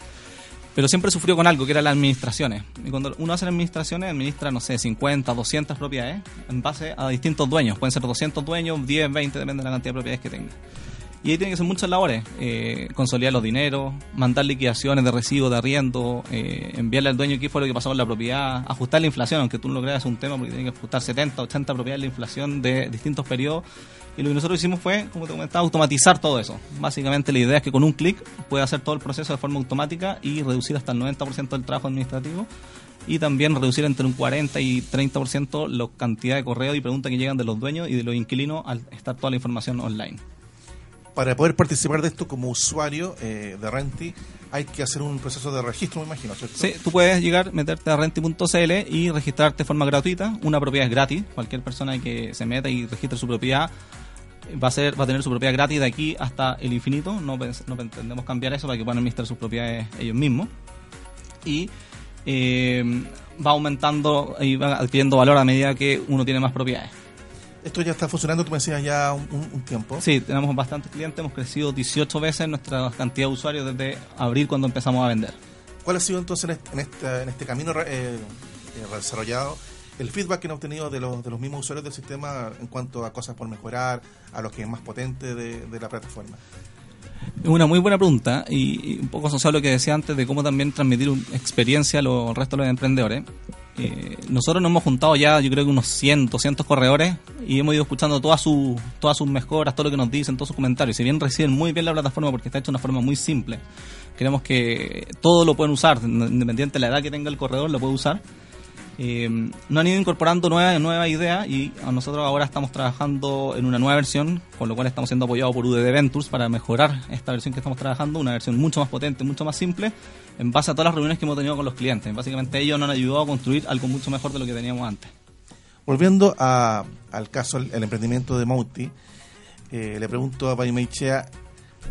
Pero siempre sufrió con algo, que era las administraciones. Y cuando uno hace las administraciones, administra, no sé, 50, 200 propiedades en base a distintos dueños. Pueden ser 200 dueños, 10, 20, depende de la cantidad de propiedades que tenga. Y ahí tienen que ser muchas labores, eh, consolidar los dineros, mandar liquidaciones de recibo, de arriendo, eh, enviarle al dueño qué fue lo que pasó con la propiedad, ajustar la inflación, aunque tú no lo creas es un tema porque tiene que ajustar 70, 80 propiedades de la inflación de distintos periodos. Y lo que nosotros hicimos fue, como te comentaba, automatizar todo eso. Básicamente la idea es que con un clic puede hacer todo el proceso de forma automática y reducir hasta el 90% del trabajo administrativo y también reducir entre un 40 y 30% la cantidad de correos y preguntas que llegan de los dueños y de los inquilinos al estar toda la información online para poder participar de esto como usuario eh, de Renti, hay que hacer un proceso de registro, me imagino, ¿cierto? Sí, tú puedes llegar, meterte a renti.cl y registrarte de forma gratuita. Una propiedad es gratis. Cualquier persona que se meta y registre su propiedad va a ser va a tener su propiedad gratis de aquí hasta el infinito. No, pretendemos cambiar eso para que puedan administrar sus propiedades ellos mismos. Y eh, va aumentando y va adquiriendo valor a medida que uno tiene más propiedades. Esto ya está funcionando, tú me decías, ya un, tiempo. Sí, tenemos bastantes clientes, hemos crecido 18 veces nuestra cantidad de usuarios desde abril cuando empezamos a vender. ¿Cuál ha sido entonces en este, en este, camino eh, eh, desarrollado el feedback que han obtenido de los, de los mismos usuarios del sistema en cuanto a cosas por mejorar, a lo que es más potente de, de la plataforma? Es una muy buena pregunta y, un poco asociado a lo que decía antes de cómo también transmitir experiencia a los restos de los emprendedores. Eh, nosotros nos hemos juntado ya, yo creo que unos 100, 200 corredores y hemos ido escuchando todas, sus todas sus mejoras, todo lo que nos dicen, todos sus comentarios. Si bien reciben muy bien la plataforma porque está hecha de una forma muy simple, queremos que todo lo pueden usar, independiente de la edad que tenga el corredor, lo puede usar. Eh, no han ido incorporando nuevas nueva ideas y nosotros ahora estamos trabajando en una nueva versión, con lo cual estamos siendo apoyados por UDD Ventures para mejorar esta versión que estamos trabajando, una versión mucho más potente, mucho más simple, en base a todas las reuniones que hemos tenido con los clientes. Básicamente ellos nos han ayudado a construir algo mucho mejor de lo que teníamos antes. Volviendo a, al caso, el, emprendimiento de Mauti, eh, le pregunto a Paimeichea,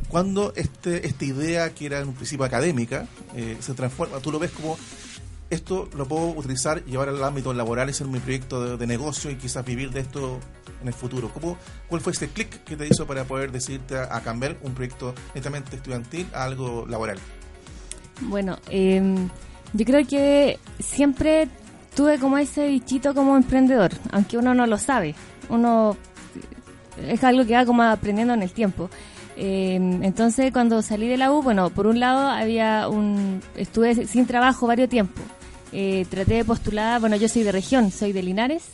¿cuándo este, esta idea, que era en un principio académica, eh, se transforma? ¿Tú lo ves como esto lo puedo utilizar, llevar al ámbito laboral y ser mi proyecto de, negocio y quizás vivir de esto en el futuro. ¿Cómo, ¿Cuál fue ese clic que te hizo para poder decidirte a, cambiar un proyecto netamente estudiantil a algo laboral? Bueno, em, yo creo que siempre tuve como ese bichito como emprendedor, aunque uno no lo sabe. Uno es algo que va como aprendiendo en el tiempo. Em, entonces, cuando salí de la U, bueno, por un lado había un estuve sin trabajo varios tiempos eh, traté de postular, bueno, yo soy de región, soy de Linares,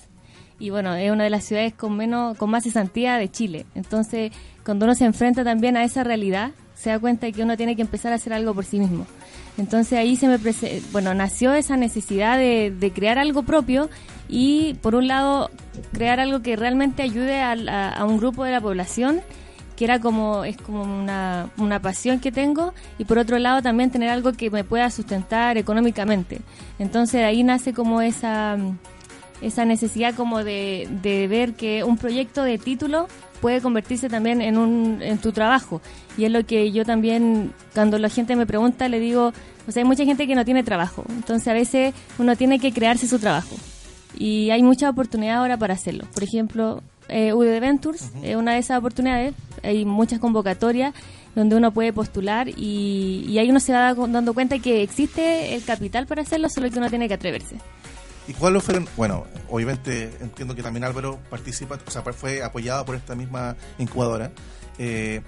y bueno, es una de las ciudades con menos, con más cesantía de Chile. Entonces, cuando uno se enfrenta también a esa realidad, se da cuenta de que uno tiene que empezar a hacer algo por sí mismo. Entonces ahí se me bueno, nació esa necesidad de, de, crear algo propio y por un lado crear algo que realmente ayude a, a un grupo de la población que era como es como una, una pasión que tengo. Y por otro lado también tener algo que me pueda sustentar económicamente. Entonces ahí nace como esa esa necesidad como de, de ver que un proyecto de título puede convertirse también en un en tu trabajo. Y es lo que yo también cuando la gente me pregunta le digo o sea hay mucha gente que no tiene trabajo. Entonces a veces uno tiene que crearse su trabajo. Y hay mucha oportunidad ahora para hacerlo. Por ejemplo eh, UD Ventures es una de esas oportunidades. Hay muchas convocatorias donde uno puede postular y, y ahí uno se va dando cuenta que existe el capital para hacerlo, solo que uno tiene que atreverse. ¿Y cuáles fueron? Bueno, obviamente entiendo que también Álvaro participa, o sea, fue apoyado por esta misma incubadora. Eh,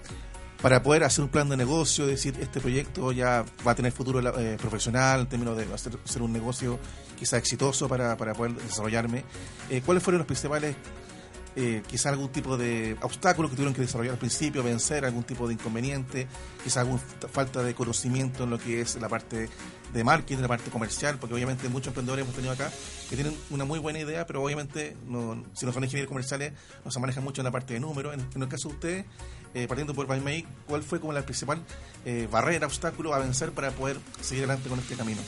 para poder hacer un plan de negocio, decir, este proyecto ya va a tener futuro eh, profesional en términos de hacer, hacer, un negocio quizá exitoso para, para poder desarrollarme. Eh, ¿Cuáles fueron los principales eh, quizá algún tipo de obstáculo que tuvieron que desarrollar al principio, vencer algún tipo de inconveniente, quizá alguna falta de conocimiento en lo que es la parte de marketing, la parte comercial, porque obviamente muchos emprendedores hemos tenido acá que tienen una muy buena idea, pero obviamente no, si no son ingenieros comerciales no se manejan mucho en la parte de números. En, el caso de ustedes, eh, partiendo por PyMake, ¿cuál fue como la principal eh, barrera, obstáculo a vencer para poder seguir adelante con este camino?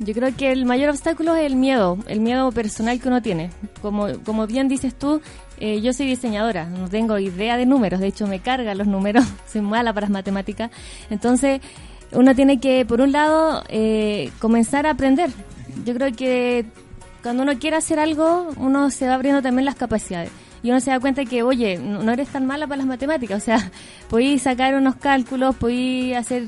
Yo creo que el mayor obstáculo es el miedo, el miedo personal que uno tiene. Como, como bien dices tú, eh, yo soy diseñadora, no tengo idea de números, de hecho me cargan los números, soy mala para las matemáticas. Entonces, uno tiene que, por un lado, eh, comenzar a aprender. Yo creo que cuando uno quiere hacer algo, uno se va abriendo también las capacidades. Y uno se da cuenta que, oye, no eres tan mala para las matemáticas, o sea, podéis sacar unos cálculos, podéis hacer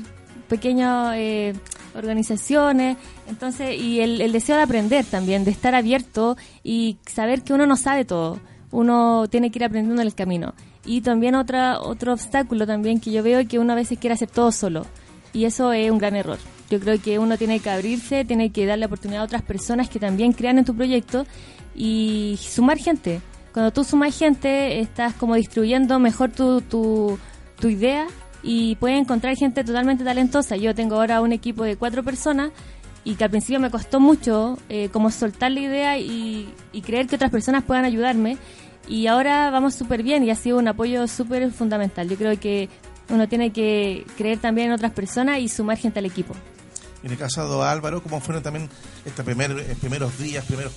pequeños... Eh, organizaciones, entonces, y el, deseo de aprender también, de estar abierto y saber que uno no sabe todo, uno tiene que ir aprendiendo en el camino. Y también otra, otro obstáculo también que yo veo es que uno a veces quiere hacer todo solo, y eso es un gran error. Yo creo que uno tiene que abrirse, tiene que darle oportunidad a otras personas que también crean en tu proyecto y sumar gente. Cuando tú sumas gente, estás como distribuyendo mejor tu, tu, tu idea y puedes encontrar gente totalmente talentosa. Yo tengo ahora un equipo de cuatro personas y que al principio me costó mucho eh, como soltar la idea y, creer que otras personas puedan ayudarme. Y ahora vamos súper bien y ha sido un apoyo súper fundamental. Yo creo que uno tiene que creer también en otras personas y sumar gente al equipo. En el caso de Álvaro, ¿cómo fueron también estos primer, eh, primeros días, primeros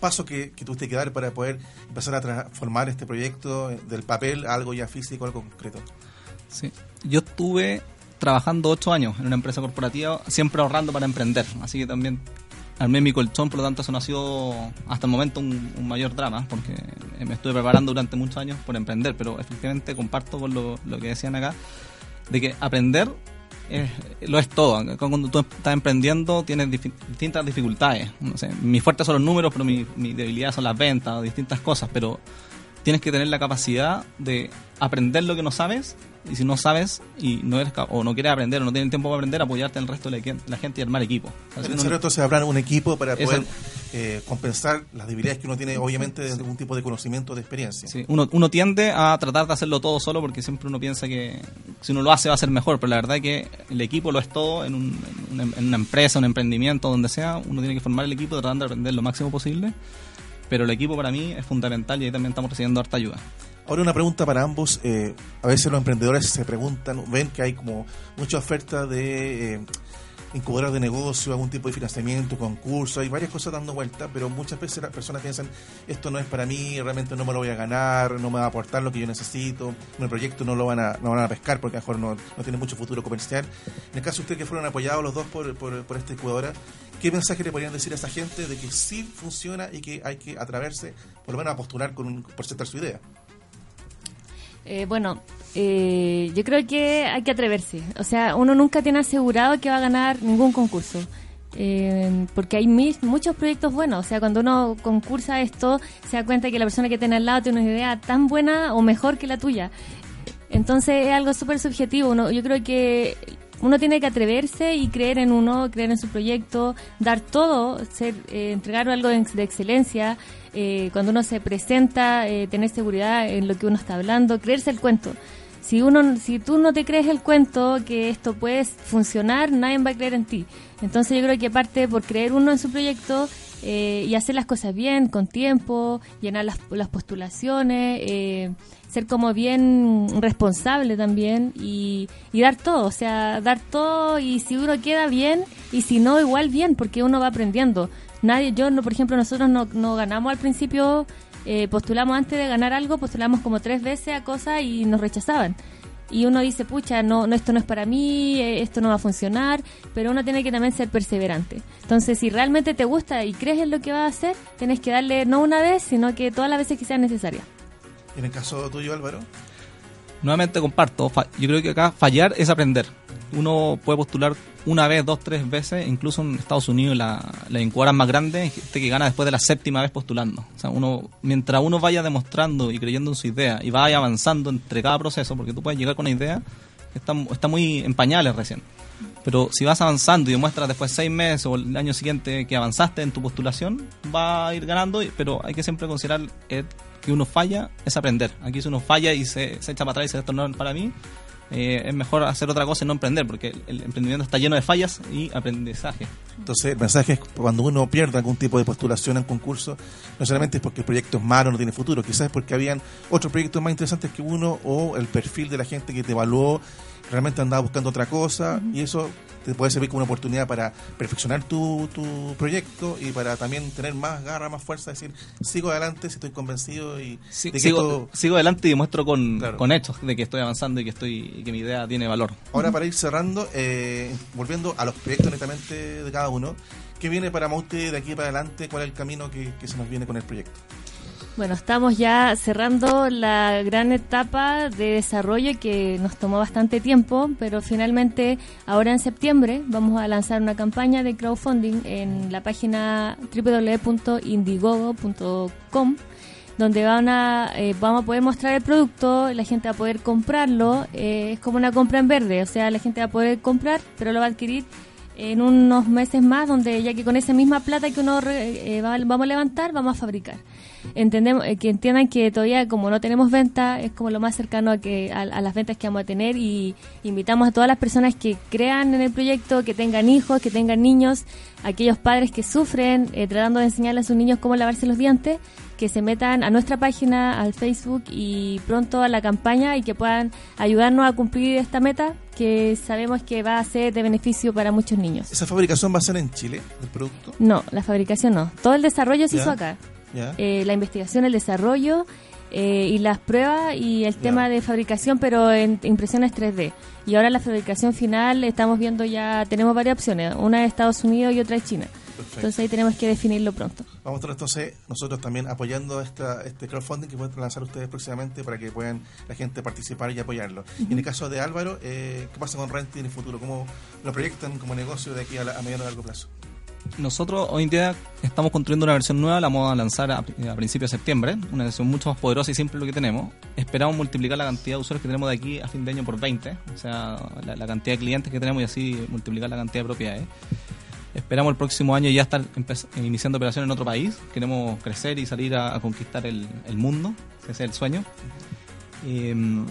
pasos que, que tuviste que dar para poder empezar a transformar este proyecto eh, del papel a algo ya físico, algo concreto? Sí. Yo estuve trabajando ocho años en una empresa corporativa, siempre ahorrando para emprender. Así que también armé mi colchón, por lo tanto eso no ha sido hasta el momento un, mayor drama, porque me estuve preparando durante muchos años por emprender, pero efectivamente comparto con lo, que decían acá, de que aprender lo es todo. Cuando tú estás emprendiendo tienes distintas dificultades. No sé, mi fuerte son los números, pero mi, mi debilidad son las ventas distintas cosas, pero tienes que tener la capacidad de aprender lo que no sabes y si no sabes y no eres o no quieres aprender o no tienes tiempo para aprender, apoyarte en el resto de la, gente y armar equipo. En ese reto se habrá un equipo para poder eh, compensar las debilidades que uno tiene, obviamente, de algún tipo de conocimiento, de experiencia. Sí. Uno, uno tiende a tratar de hacerlo todo solo porque siempre uno piensa que si uno lo hace va a ser mejor, pero la verdad es que el equipo lo es todo en, un, en una empresa, un emprendimiento, donde sea, uno tiene que formar el equipo tratando de aprender lo máximo posible pero el equipo para mí es fundamental y ahí también estamos recibiendo harta ayuda. Ahora una pregunta para ambos. Eh, a veces los emprendedores se preguntan, ven que hay como mucha oferta de, eh, incubadoras de negocio, algún tipo de financiamiento, concurso, hay varias cosas dando vuelta, pero muchas veces las personas piensan, esto no es para mí, realmente no me lo voy a ganar, no me va a aportar lo que yo necesito, mi proyecto no lo van a, no van a pescar porque a lo mejor no, no tiene mucho futuro comercial. En el caso de ustedes que fueron apoyados los dos por, por, por esta incubadora, ¿qué mensaje le podrían decir a esa gente de que sí funciona y que hay que atreverse, por lo menos a postular con, por aceptar su idea? Eh, bueno, eh, yo creo que hay que atreverse. O sea, uno nunca tiene asegurado que va a ganar ningún concurso. Eh, porque hay muchos proyectos buenos. O sea, cuando uno concursa esto, se da cuenta que la persona que tiene al lado tiene una idea tan buena o mejor que la tuya. Entonces es algo súper subjetivo. Uno, yo creo que uno tiene que atreverse y creer en uno, creer en su proyecto, dar todo, ser, eh, entregar algo de, excelencia. Eh, cuando uno se presenta, eh, tener seguridad en lo que uno está hablando, creerse el cuento. Si uno, si tú no te crees el cuento que esto puede funcionar, nadie va a creer en ti. Entonces yo creo que parte por creer uno en su proyecto y hacer las cosas bien, con tiempo, llenar las, las postulaciones ser como bien responsable también y, dar todo, o sea, dar todo y si uno queda bien y si no, igual bien, porque uno va aprendiendo. Nadie, yo, no, por ejemplo, nosotros no, no ganamos al principio, eh, postulamos antes de ganar algo, postulamos como tres veces a cosas y nos rechazaban. Y uno dice, pucha, no, no, esto no es para mí, eh, esto no va a funcionar, pero uno tiene que también ser perseverante. Entonces, si realmente te gusta y crees en lo que vas a hacer, tienes que darle no una vez, sino que todas las veces que sean necesarias. En el caso tuyo, Álvaro. Nuevamente comparto, yo creo que acá fallar es aprender. Uno puede postular una vez, dos, tres veces, incluso en Estados Unidos la, la más grande gente que gana después de la séptima vez postulando. O sea, uno, mientras uno vaya demostrando y creyendo en su idea y vaya avanzando entre cada proceso, porque tú puedes llegar con una idea que está, está muy en pañales recién. Pero si vas avanzando y demuestras después seis meses o el año siguiente que avanzaste en tu postulación, va a ir ganando, pero hay que siempre considerar que uno falla es aprender. Aquí si uno falla y se, echa para atrás y no es para mí, eh, es mejor hacer otra cosa y no emprender, porque el, emprendimiento está lleno de fallas y aprendizaje. Entonces, el mensaje es cuando uno pierde algún tipo de postulación en concurso, no solamente es porque el proyecto es malo, no tiene futuro, quizás es porque habían otros proyectos más interesantes que uno o el perfil de la gente que te evaluó realmente andaba buscando otra cosa y eso te puede servir como una oportunidad para perfeccionar tu, tu proyecto y para también tener más garra, más fuerza, decir, sigo adelante si estoy convencido y sigo, sigo adelante y demuestro con, con hechos de que estoy avanzando y que estoy y que mi idea tiene valor. Ahora para ir cerrando, eh, volviendo a los proyectos netamente de cada uno, ¿qué viene para Maute de aquí para adelante? ¿Cuál es el camino que, que se nos viene con el proyecto? Bueno, estamos ya cerrando la gran etapa de desarrollo que nos tomó bastante tiempo, pero finalmente ahora en septiembre vamos a lanzar una campaña de crowdfunding en la página www.indiegogo.com donde van a, eh, vamos a poder mostrar el producto, la gente va a poder comprarlo, eh, es como una compra en verde, o sea, la gente va a poder comprar, pero lo va a adquirir en unos meses más, donde ya que con esa misma plata que uno eh, vamos a levantar, vamos a fabricar entendemos eh, que entiendan que todavía como no tenemos venta es como lo más cercano a que a, las ventas que vamos a tener y invitamos a todas las personas que crean en el proyecto que tengan hijos que tengan niños aquellos padres que sufren eh, tratando de enseñarle a sus niños cómo lavarse los dientes que se metan a nuestra página al Facebook y pronto a la campaña y que puedan ayudarnos a cumplir esta meta que sabemos que va a ser de beneficio para muchos niños. ¿Esa fabricación va a ser en Chile, el producto? No, la fabricación no. Todo el desarrollo se hizo acá. Eh, la investigación, el desarrollo eh, y las pruebas y el tema de fabricación, pero en impresiones 3D. Y ahora la fabricación final estamos viendo ya, tenemos varias opciones, una de Estados Unidos y otra de China. Entonces ahí tenemos que definirlo pronto. Vamos a estar entonces nosotros también apoyando esta, este crowdfunding que pueden lanzar ustedes próximamente para que puedan la gente participar y apoyarlo. Y en el caso de Álvaro, eh, ¿qué pasa con Renting en el futuro? ¿Cómo lo proyectan como negocio de aquí a, a mediano y largo plazo? Nosotros hoy en día estamos construyendo una versión nueva, la vamos a lanzar a, principios de septiembre, una versión mucho más poderosa y simple lo que tenemos. Esperamos multiplicar la cantidad de usuarios que tenemos de aquí a fin de año por 20, o sea, la, cantidad de clientes que tenemos y así multiplicar la cantidad de propiedades. Esperamos el próximo año ya estar iniciando operaciones en otro país. Queremos crecer y salir a, conquistar el, mundo, ese es el sueño. Em,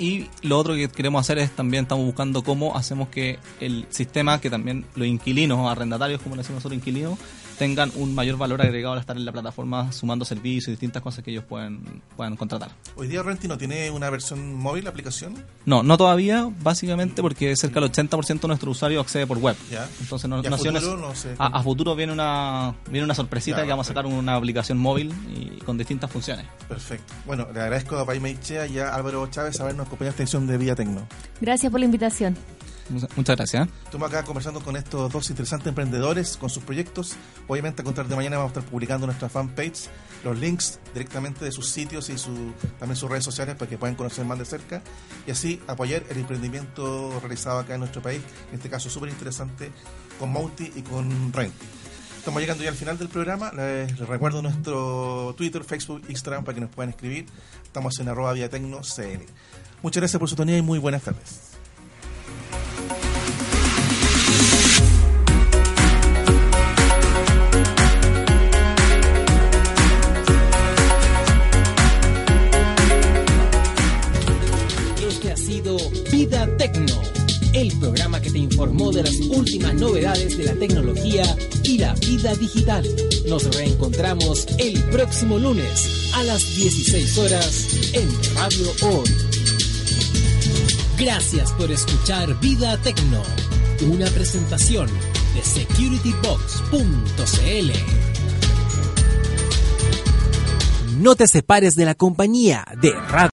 Y lo otro que queremos hacer es también estamos buscando cómo hacemos que el sistema, que también los inquilinos o arrendatarios, como le decimos nosotros inquilinos, tengan un mayor valor agregado al estar en la plataforma sumando servicios y distintas cosas que ellos pueden, puedan contratar. Hoy día Renti no tiene una versión móvil, aplicación. No, no todavía, básicamente porque cerca del 80% de nuestros usuarios accede por web. Ya. Entonces no, ¿Y a no- futuro? no- sé. a, a futuro viene una viene una sorpresita Ya, que vamos a sacar una aplicación móvil y con distintas funciones. Perfecto. Bueno, le agradezco a Paime Ichea y a Álvaro Chávez habernos acompañado en esta edición de Vía Tecno. Gracias por la invitación. Muchas gracias. Estamos acá conversando con estos dos interesantes emprendedores con sus proyectos. Obviamente a contar de mañana vamos a estar publicando nuestra fanpage los links directamente de sus sitios y su, también sus redes sociales para que puedan conocer más de cerca y así apoyar el emprendimiento realizado acá en nuestro país, en este caso súper interesante con Mouti y con Rent. Estamos llegando ya al final del programa. Les, les recuerdo nuestro Twitter, Facebook, Instagram para que nos puedan escribir. Estamos en arroba viatecno CL. Muchas gracias por su tonía y muy buenas tardes. Este ha sido Vida Tecno, el programa que te informó de las últimas novedades de la tecnología y la vida digital. Nos reencontramos el próximo lunes a las 16 horas en Radio Hoy. Gracias por escuchar Vida Tecno, una presentación de securitybox.cl. No te separes de la compañía de Radio